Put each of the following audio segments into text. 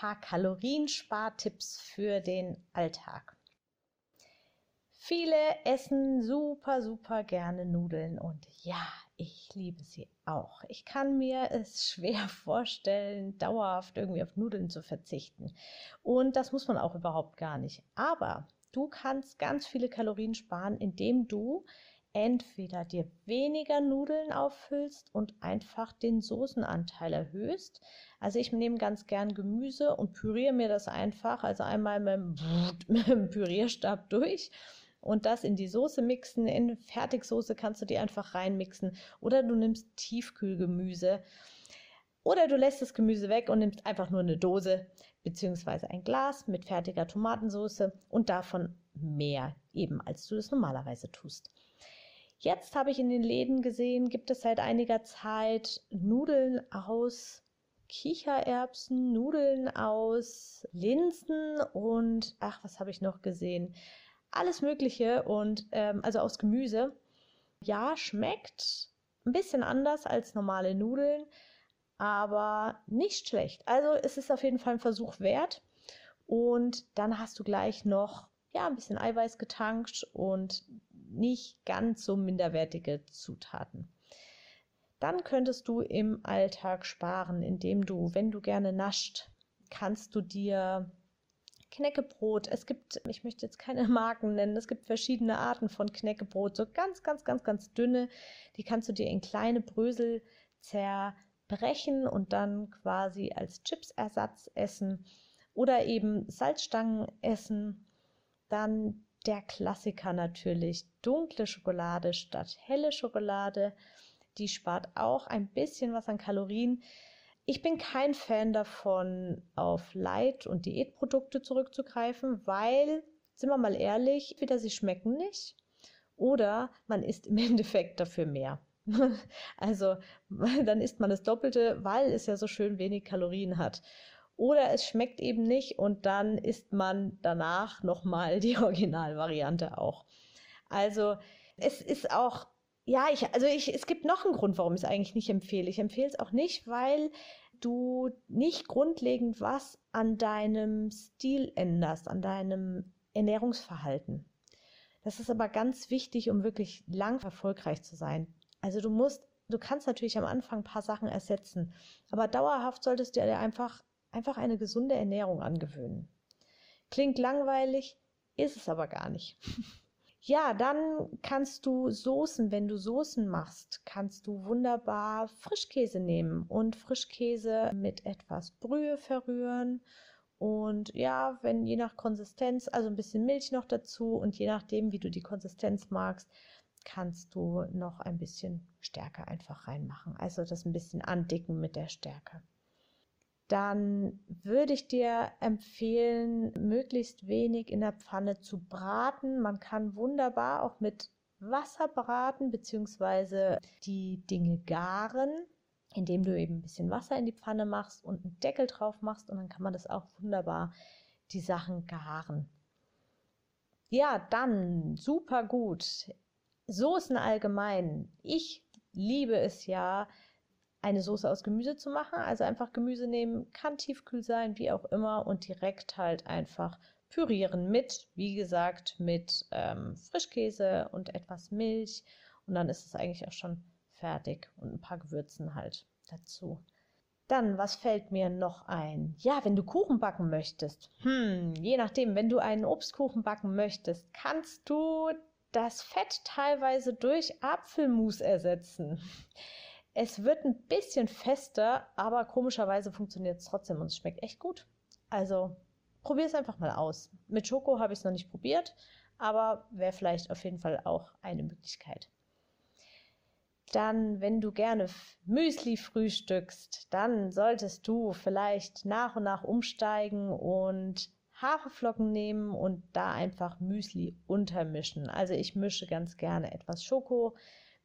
paar Kalorienspartipps für den Alltag. Viele essen super, super gerne Nudeln und ja, ich liebe sie auch. Ich kann mir es schwer vorstellen, dauerhaft irgendwie auf Nudeln zu verzichten. Und das muss man auch überhaupt gar nicht. Aber du kannst ganz viele Kalorien sparen, indem du entweder dir weniger Nudeln auffüllst und einfach den Soßenanteil erhöhst. Also ich nehme ganz gern Gemüse und püriere mir das einfach, also einmal mit dem, Pürierstab durch und das in die Soße mixen. In Fertigsoße kannst du die einfach reinmixen oder du nimmst Tiefkühlgemüse oder du lässt das Gemüse weg und nimmst einfach nur eine Dose bzw. ein Glas mit fertiger Tomatensauce und davon mehr eben, als du es normalerweise tust. Jetzt habe ich in den Läden gesehen, gibt es seit einiger Zeit Nudeln aus Kichererbsen, Nudeln aus Linsen und ach, was habe ich noch gesehen? Alles Mögliche und ähm, also aus Gemüse. Ja, schmeckt ein bisschen anders als normale Nudeln, aber nicht schlecht. Also es ist auf jeden Fall ein Versuch wert. Und dann hast du gleich noch ja ein bisschen Eiweiß getankt und nicht ganz so minderwertige Zutaten. Dann könntest du im Alltag sparen, indem du, wenn du gerne nascht, kannst du dir Knäckebrot. Es gibt, ich möchte jetzt keine Marken nennen, es gibt verschiedene Arten von Knäckebrot, so ganz, ganz, ganz, ganz dünne. Die kannst du dir in kleine Brösel zerbrechen und dann quasi als Chipsersatz essen oder eben Salzstangen essen. Dann der Klassiker natürlich. Dunkle Schokolade statt helle Schokolade. Die spart auch ein bisschen was an Kalorien. Ich bin kein Fan davon, auf Light- und Diätprodukte zurückzugreifen, weil, sind wir mal ehrlich, entweder sie schmecken nicht oder man isst im Endeffekt dafür mehr. also dann isst man das Doppelte, weil es ja so schön wenig Kalorien hat oder es schmeckt eben nicht und dann isst man danach nochmal die Originalvariante auch. Also es ist auch, ja, ich, also ich, es gibt noch einen Grund, warum ich es eigentlich nicht empfehle. Ich empfehle es auch nicht, weil du nicht grundlegend was an deinem Stil änderst, an deinem Ernährungsverhalten. Das ist aber ganz wichtig, um wirklich lang erfolgreich zu sein. Also du musst, du kannst natürlich am Anfang ein paar Sachen ersetzen, aber dauerhaft solltest du dir einfach einfach eine gesunde Ernährung angewöhnen. Klingt langweilig, ist es aber gar nicht. Ja, dann kannst du Soßen, wenn du Soßen machst, kannst du wunderbar Frischkäse nehmen und Frischkäse mit etwas Brühe verrühren und ja, wenn je nach Konsistenz, also ein bisschen Milch noch dazu und je nachdem, wie du die Konsistenz magst, kannst du noch ein bisschen Stärke einfach reinmachen. Also das ein bisschen andicken mit der Stärke dann würde ich dir empfehlen, möglichst wenig in der Pfanne zu braten. Man kann wunderbar auch mit Wasser braten bzw. die Dinge garen, indem du eben ein bisschen Wasser in die Pfanne machst und einen Deckel drauf machst und dann kann man das auch wunderbar die Sachen garen. Ja, dann super gut. Soßen allgemein. Ich liebe es ja, eine Soße aus Gemüse zu machen. Also einfach Gemüse nehmen, kann tiefkühl sein, wie auch immer, und direkt halt einfach pürieren mit, wie gesagt, mit ähm, Frischkäse und etwas Milch. Und dann ist es eigentlich auch schon fertig und ein paar Gewürzen halt dazu. Dann, was fällt mir noch ein? Ja, wenn du Kuchen backen möchtest, hm, je nachdem, wenn du einen Obstkuchen backen möchtest, kannst du das Fett teilweise durch Apfelmus ersetzen. Es wird ein bisschen fester, aber komischerweise funktioniert es trotzdem und es schmeckt echt gut. Also probier es einfach mal aus. Mit Schoko habe ich es noch nicht probiert, aber wäre vielleicht auf jeden Fall auch eine Möglichkeit. dann, wenn du gerne Müsli frühstückst, dann solltest du vielleicht nach und nach umsteigen und Haferflocken nehmen und da einfach Müsli untermischen. Also ich mische ganz gerne etwas Schoko,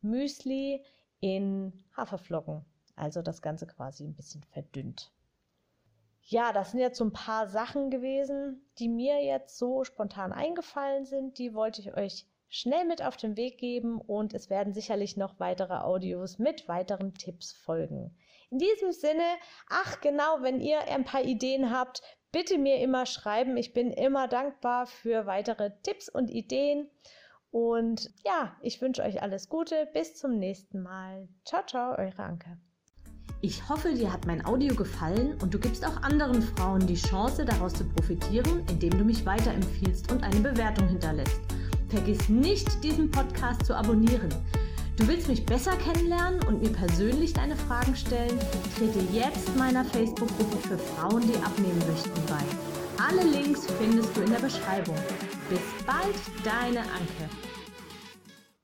Müsli in Haferflocken. Also das Ganze quasi ein bisschen verdünnt. Ja, das sind jetzt so ein paar Sachen gewesen, die mir jetzt so spontan eingefallen sind. Die wollte ich euch schnell mit auf den Weg geben und es werden sicherlich noch weitere Audios mit weiteren Tipps folgen. In diesem Sinne, ach genau, wenn ihr ein paar Ideen habt, bitte mir immer schreiben. Ich bin immer dankbar für weitere Tipps und Ideen. Und ja, ich wünsche euch alles Gute. Bis zum nächsten Mal. Ciao, ciao, eure Anke. Ich hoffe, dir hat mein Audio gefallen und du gibst auch anderen Frauen die Chance, daraus zu profitieren, indem du mich weiterempfiehlst und eine Bewertung hinterlässt. Vergiss nicht, diesen Podcast zu abonnieren. Du willst mich besser kennenlernen und mir persönlich deine Fragen stellen? Trete jetzt meiner Facebook-Gruppe für Frauen, die abnehmen möchten, bei. Alle Links findest du in der Beschreibung. Bis bald, deine Anke.